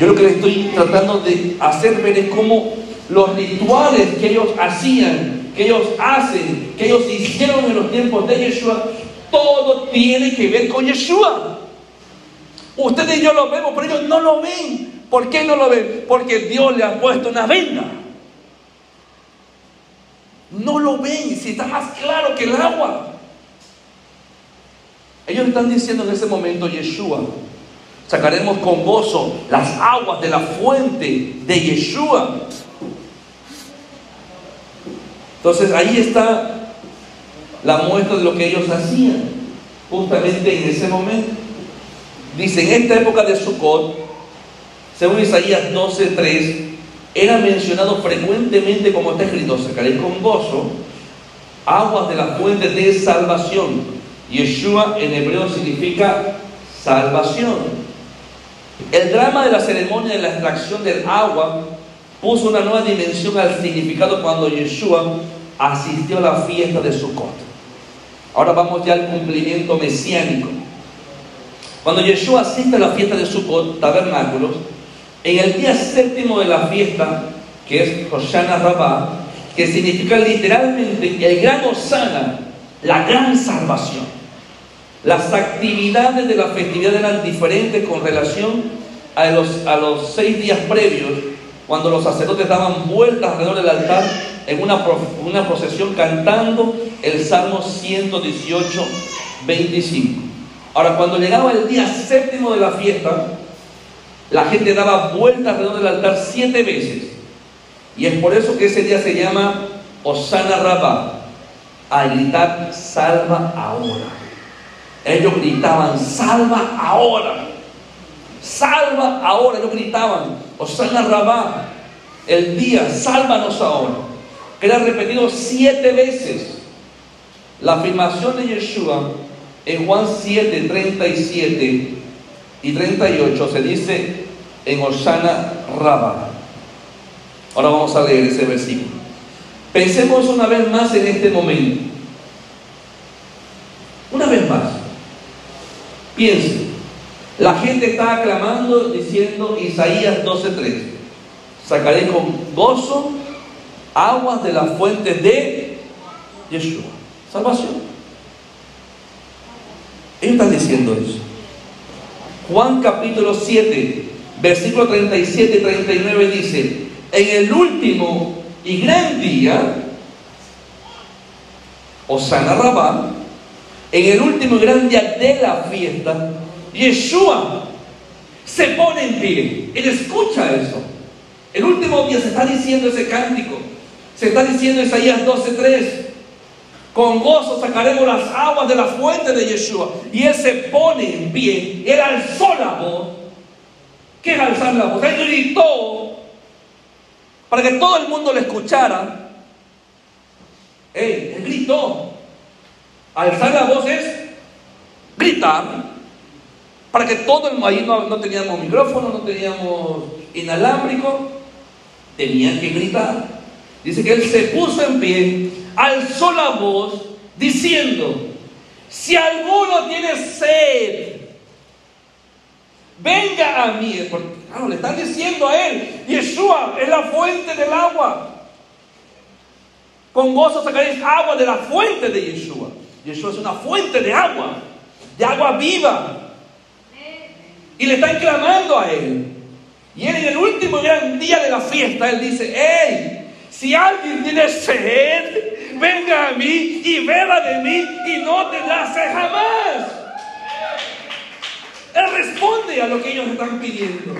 Yo lo que le estoy tratando de hacer ver es cómo los rituales que ellos hacían, que ellos hacen, que ellos hicieron en los tiempos de Yeshua, todo tiene que ver con Yeshua. Ustedes y yo lo vemos, pero ellos no lo ven. ¿Por qué no lo ven? Porque Dios le ha puesto una venda. No lo ven, si está más claro que el agua. Ellos están diciendo en ese momento, Yeshua, sacaremos con gozo las aguas de la fuente de Yeshua. Entonces ahí está la muestra de lo que ellos hacían, justamente en ese momento. Dice, en esta época de Sukkot, según Isaías 12:3, era mencionado frecuentemente como está escrito, sacaré con gozo aguas de la fuente de salvación. Yeshua en hebreo significa salvación. El drama de la ceremonia de la extracción del agua puso una nueva dimensión al significado cuando Yeshua asistió a la fiesta de Sukkot. Ahora vamos ya al cumplimiento mesiánico. Cuando Yeshua asiste a la fiesta de Sukkot, tabernáculos, en el día séptimo de la fiesta, que es Hoshana Rabbah, que significa literalmente el gran Osana, la gran salvación. Las actividades de la festividad eran diferentes con relación a los, a los seis días previos, cuando los sacerdotes daban vueltas alrededor del altar en una, una procesión cantando el Salmo 118, 25. Ahora, cuando llegaba el día séptimo de la fiesta, la gente daba vueltas alrededor del altar siete veces. Y es por eso que ese día se llama Osana Rabá, a gritar, salva ahora. Ellos gritaban, salva ahora. Salva ahora. Ellos gritaban, Osana Rabá, el día, sálvanos ahora. Era repetido siete veces. La afirmación de Yeshua en Juan 7, 37 y 38 se dice en Osana Rabba. Ahora vamos a leer ese versículo. Pensemos una vez más en este momento. Una vez más. Piensen. La gente está aclamando diciendo Isaías 12:3. Sacaré con gozo aguas de las fuentes de Yeshua. Salvación. Ellos están diciendo eso. Juan capítulo 7, versículo 37 y 39 dice, en el último y gran día, Osana Rabá, en el último y gran día de la fiesta, Yeshua se pone en pie. Él escucha eso. El último día se está diciendo ese cántico. Se está diciendo Isaías 12:3. Con gozo sacaremos las aguas de la fuente de Yeshua. Y él se pone en pie. Él alzó la voz. ¿Qué es alzar la voz? Él gritó para que todo el mundo le escuchara. Él, él gritó. Alzar la voz es gritar para que todo el ahí no, teníamos micrófono, no teníamos inalámbrico, tenían que gritar. Dice que él se puso en pie, alzó la voz, diciendo, si alguno tiene sed, venga a mí, porque Claro, le están diciendo a él, Yeshua es la fuente del agua. Con gozo sacaréis agua de la fuente de Yeshua. Yeshua es una fuente de agua, de agua viva. Y le están clamando a él. Y él en el último gran día de la fiesta, él dice, hey, si alguien tiene sed, venga a mí y beba de mí y no tendrá sed jamás. Él responde a lo que ellos están pidiendo.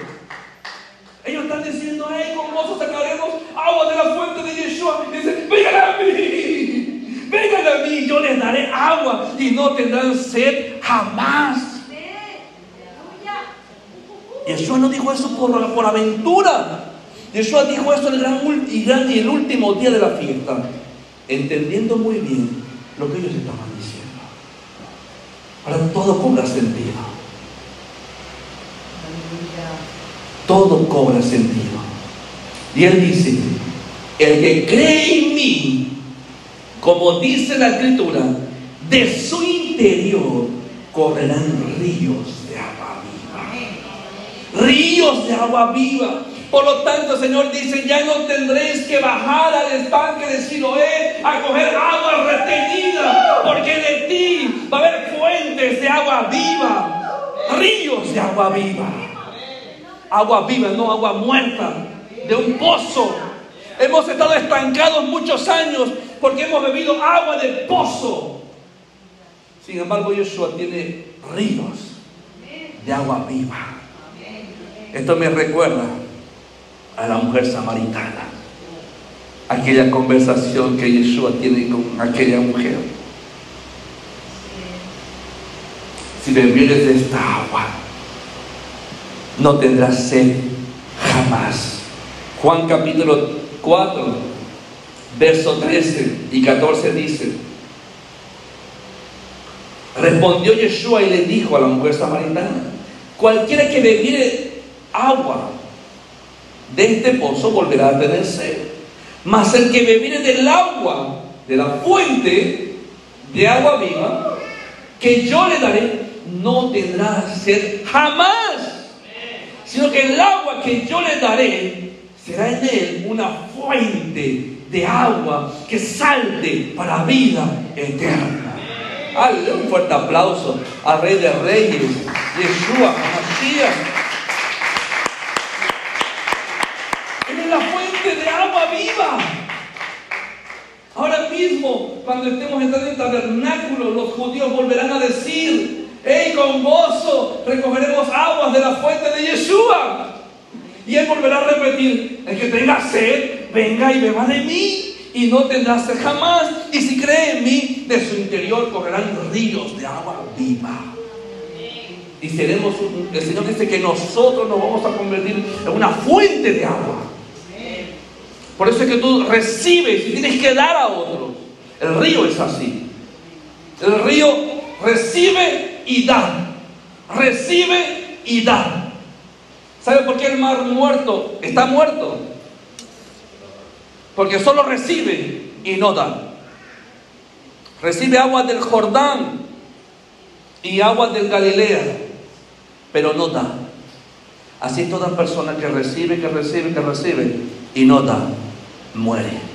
Ellos están diciendo, hey, con gozo sacaremos agua de la fuente de Yeshua. Y dicen, vengan a mí, vengan a mí, yo les daré agua y no tendrán sed jamás. Yeshua no dijo eso por, por aventura. Yeshua dijo eso en el gran, y, gran, y el último día de la fiesta, entendiendo muy bien lo que ellos estaban diciendo. Ahora todo cobra sentido. todo cobra sentido. Y él dice, el que cree en mí, como dice la escritura, de su interior correrán ríos de agua. Ríos de agua viva. Por lo tanto, Señor dice, ya no tendréis que bajar al estanque de Siloé a coger agua retenida, porque de ti va a haber fuentes de agua viva, ríos de agua viva agua viva, no agua muerta, de un pozo. Hemos estado estancados muchos años porque hemos bebido agua de pozo. Sin embargo, Yeshua tiene ríos de agua viva. Esto me recuerda a la mujer samaritana. Aquella conversación que Yeshua tiene con aquella mujer. Si bebieres de esta agua, no tendrás sed jamás. Juan capítulo 4, verso 13 y 14 dice, respondió Yeshua y le dijo a la mujer samaritana, cualquiera que bebiere agua de este pozo volverá a tener sed, mas el que bebiere del agua, de la fuente de agua viva, que yo le daré, no tendrá sed jamás sino que el agua que yo le daré será en él una fuente de agua que salte para vida eterna. Dale un fuerte aplauso al Rey de Reyes, Yeshua, Mashiach. Él es la fuente de agua viva. Ahora mismo, cuando estemos entrando en el tabernáculo, los judíos volverán a decir, ¡Ey, con gozo recogeremos aguas de la fuente de Yeshua! Y él volverá a repetir, el que tenga sed, venga y beba de mí, y no tendrá sed jamás. Y si cree en mí, de su interior correrán ríos de agua viva. Y seremos, el Señor dice que nosotros nos vamos a convertir en una fuente de agua. Por eso es que tú recibes y tienes que dar a otros. El río es así. El río recibe y da. Recibe y da. ¿Sabe por qué el mar muerto está muerto? Porque solo recibe y no da. Recibe agua del Jordán y agua del Galilea, pero no da. Así toda persona que recibe, que recibe, que recibe y no da, muere.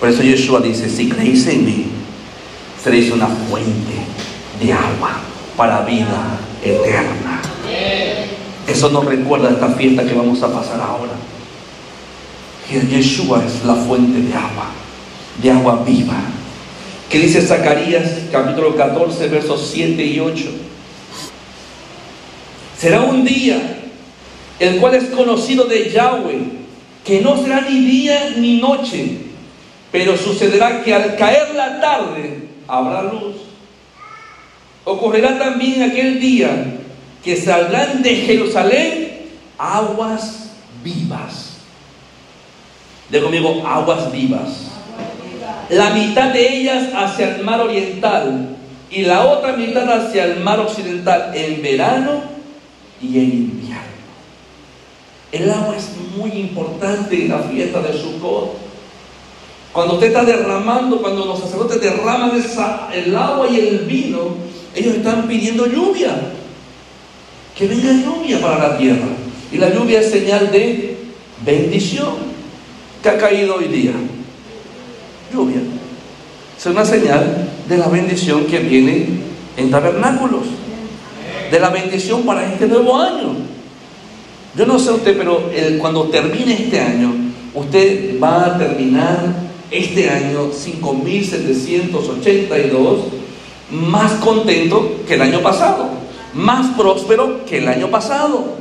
Por eso Yeshua dice, si creéis en mí, seréis una fuente de agua para vida eterna. Eso nos recuerda esta fiesta que vamos a pasar ahora. Que Yeshua es la fuente de agua, de agua viva. Que dice Zacarías capítulo 14, versos 7 y 8. Será un día el cual es conocido de Yahweh, que no será ni día ni noche, pero sucederá que al caer la tarde habrá luz. Ocurrirá también aquel día que saldrán de Jerusalén aguas vivas. De conmigo, aguas vivas. La mitad de ellas hacia el mar oriental y la otra mitad hacia el mar occidental en verano y en invierno. El agua es muy importante en la fiesta de Sukkot. Cuando usted está derramando, cuando los sacerdotes derraman el agua y el vino, ellos están pidiendo lluvia. que venga lluvia para la tierra. Y la lluvia es señal de bendición que ha caído hoy día. Lluvia. Es una señal de la bendición que viene en tabernáculos. De la bendición para este nuevo año. Yo no sé usted, pero cuando termine este año, usted va a terminar este año 5782 más contento que el año pasado, más próspero que el año pasado.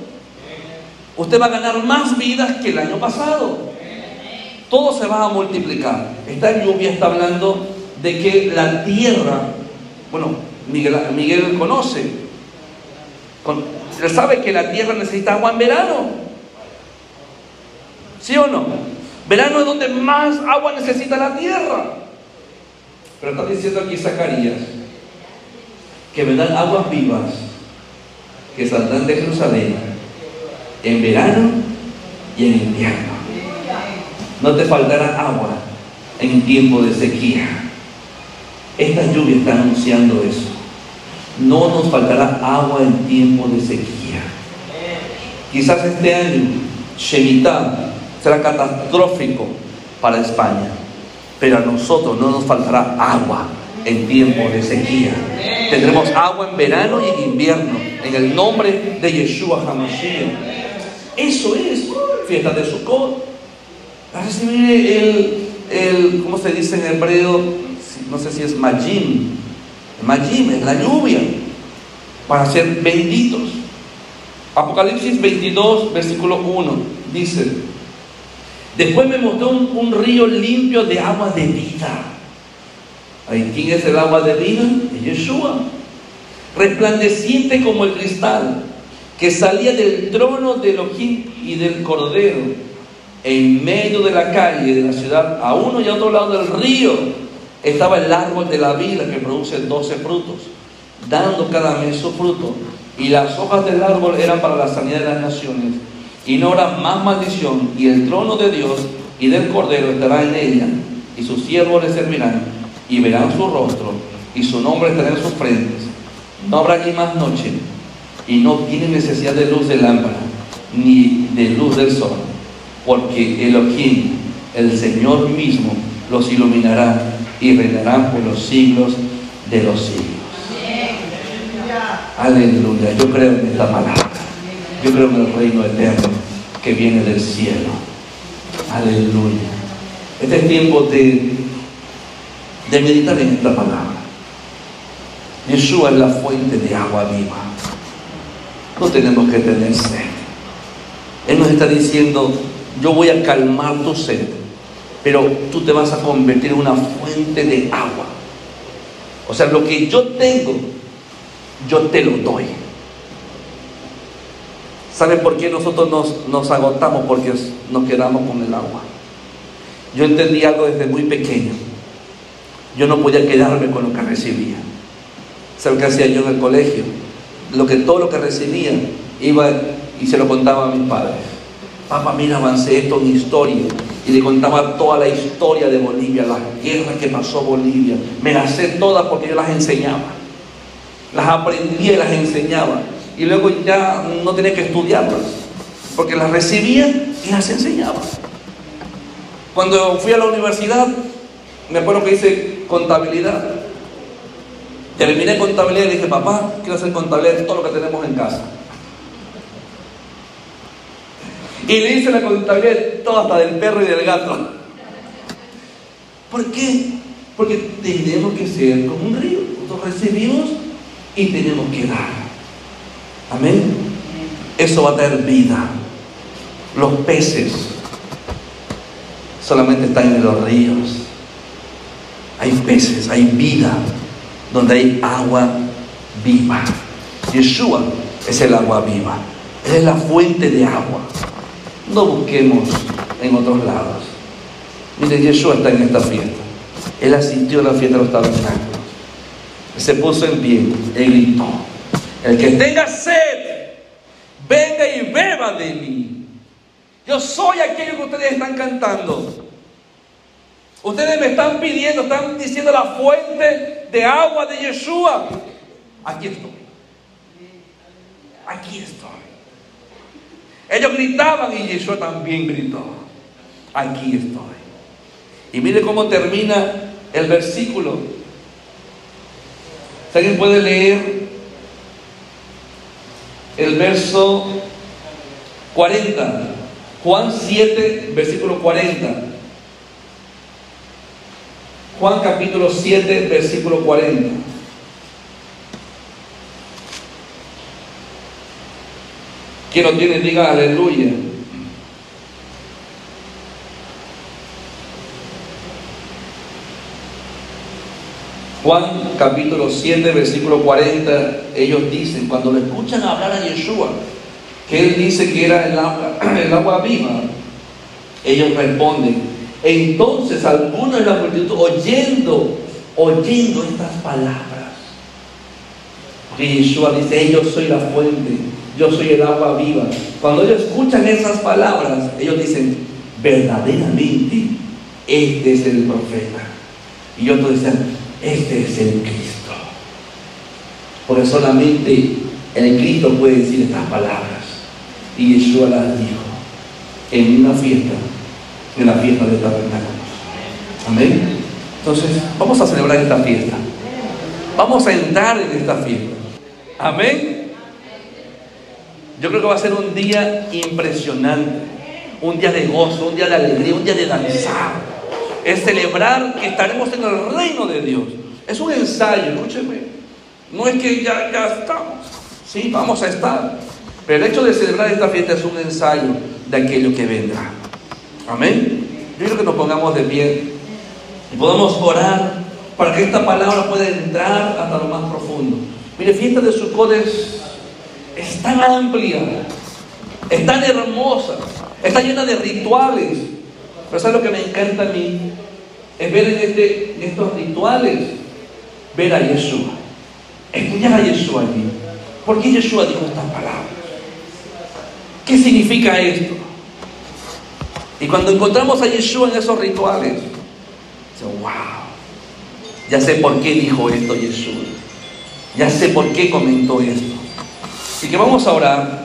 Usted va a ganar más vidas que el año pasado. Todo se va a multiplicar. Esta lluvia está hablando de que la tierra, bueno, Miguel, Miguel conoce, él sabe que la tierra necesita agua en verano. ¿Sí o no? Verano es donde más agua necesita la tierra. Pero está diciendo aquí Zacarías que vendrán aguas vivas que saldrán de Jerusalén en verano y en invierno. No te faltará agua en tiempo de sequía. Esta lluvia está anunciando eso. No nos faltará agua en tiempo de sequía. Quizás este año Shemitah será catastrófico para España, pero a nosotros no nos faltará agua en tiempo de sequía. Tendremos agua en verano y en invierno, en el nombre de Yeshua HaMashiach. Eso es fiesta de Sukkot. A recibir el, el, ¿cómo se dice en hebreo? No sé si es Majim. Majim es la lluvia para ser benditos. Apocalipsis 22, versículo 1, dice, después me mostró un río limpio de agua de vida ¿Quién es el agua de vida? Yeshua. Resplandeciente como el cristal, que salía del trono de Elohim y del Cordero, en medio de la calle de la ciudad, a uno y a otro lado del río, estaba el árbol de la vida que produce doce frutos, dando cada mes su fruto. Y las hojas del árbol eran para la sanidad de las naciones. Y no habrá más maldición, y el trono de Dios y del Cordero estará en ella, y sus siervos le servirán y verán su rostro y su nombre estará en sus frentes. No habrá allí más noche y no tienen necesidad de luz de lámpara ni de luz del sol, porque Elohim, el Señor mismo, los iluminará y reinarán por los siglos de los siglos. Aleluya, yo creo en esta palabra. Yo creo en el reino eterno que viene del cielo. Aleluya. Este es tiempo de de meditar en esta palabra. Yeshua es la fuente de agua viva. No tenemos que tener sed. Él nos está diciendo, yo voy a calmar tu sed, pero tú te vas a convertir en una fuente de agua. O sea, lo que yo tengo, yo te lo doy. ¿Saben por qué nosotros nos, agotamos? Porque nos quedamos con el agua. Yo entendí algo desde muy pequeño yo no podía quedarme con lo que recibía. ¿Sabes qué hacía yo en el colegio? Lo que, todo lo que recibía iba y se lo contaba a mis padres. Papá, mira, avancé esto en historia. Y le contaba toda la historia de Bolivia, las guerras que pasó Bolivia. Me las sé todas porque yo las enseñaba. Las aprendía y las enseñaba. Y luego ya no tenía que estudiarlas. Porque las recibía y las enseñaba. Cuando fui a la universidad, me acuerdo que hice contabilidad. Terminé contabilidad y dije, papá, quiero hacer contabilidad de todo lo que tenemos en casa. Y le hice la contabilidad de todo, hasta del perro y del gato. ¿Por qué? Porque tenemos que ser como un río. Nosotros recibimos y tenemos que dar. Amén. Eso va a dar vida. Los peces solamente están en los ríos hay peces, hay vida, donde hay agua viva. Yeshua es el agua viva, es la fuente de agua. No busquemos en otros lados. Mire, Yeshua está en esta fiesta. Él asistió a la fiesta de los tabernáculos. Se puso en pie y gritó: El que tenga sed, venga y beba de mí. Yo soy aquello que ustedes están cantando. Ustedes me están pidiendo, están diciendo la fuente de agua de Yeshua. Aquí estoy. aquí estoy. Ellos gritaban y Yeshua también gritó, aquí estoy. Y mire cómo termina el versículo. ¿Alguien puede leer el verso 40? Juan 7, versículo 40. Juan capítulo 7, versículo 40. Quien lo tiene, diga aleluya. Juan capítulo 7, versículo 40, ellos dicen, cuando lo escuchan hablar a Yeshua, que él dice que era el agua, el agua viva, ellos responden, entonces algunos de la multitud oyendo, oyendo estas palabras, Yeshua dice, yo soy la fuente, yo soy el agua viva. Cuando ellos escuchan esas palabras, ellos dicen, verdaderamente, este es el profeta. Y otros dicen, este es el Cristo. Porque solamente el Cristo puede decir estas palabras. Y Yeshua las dijo en una fiesta, en la fiesta de tabernáculos. Amén. Entonces, vamos a celebrar esta fiesta. Vamos a entrar en esta fiesta. Amén. Yo creo que va a ser un día impresionante. Un día de gozo, un día de alegría, un día de danzar es celebrar que estaremos en el reino de Dios. Es un ensayo, escúcheme. No es que ya, ya estamos. Sí, vamos a estar. Pero el hecho de celebrar esta fiesta es un ensayo de aquello que vendrá. Amén. Yo quiero que nos pongamos de pie y podamos orar para que esta palabra pueda entrar hasta lo más profundo. Mire, fiesta de Sukkot es, es tan amplia, es tan hermosa, está llena de rituales, pero ¿sabes lo que me encanta a mí? Es ver en, este, estos rituales, ver a Yeshua. Estudiar a Yeshua allí. ¿Por qué Yeshua dijo estas palabras? ¿Qué significa esto? Y cuando encontramos a Yeshua en esos rituales, wow, ya sé por qué dijo esto Yeshua. Ya sé por qué comentó esto. Así que vamos a orar.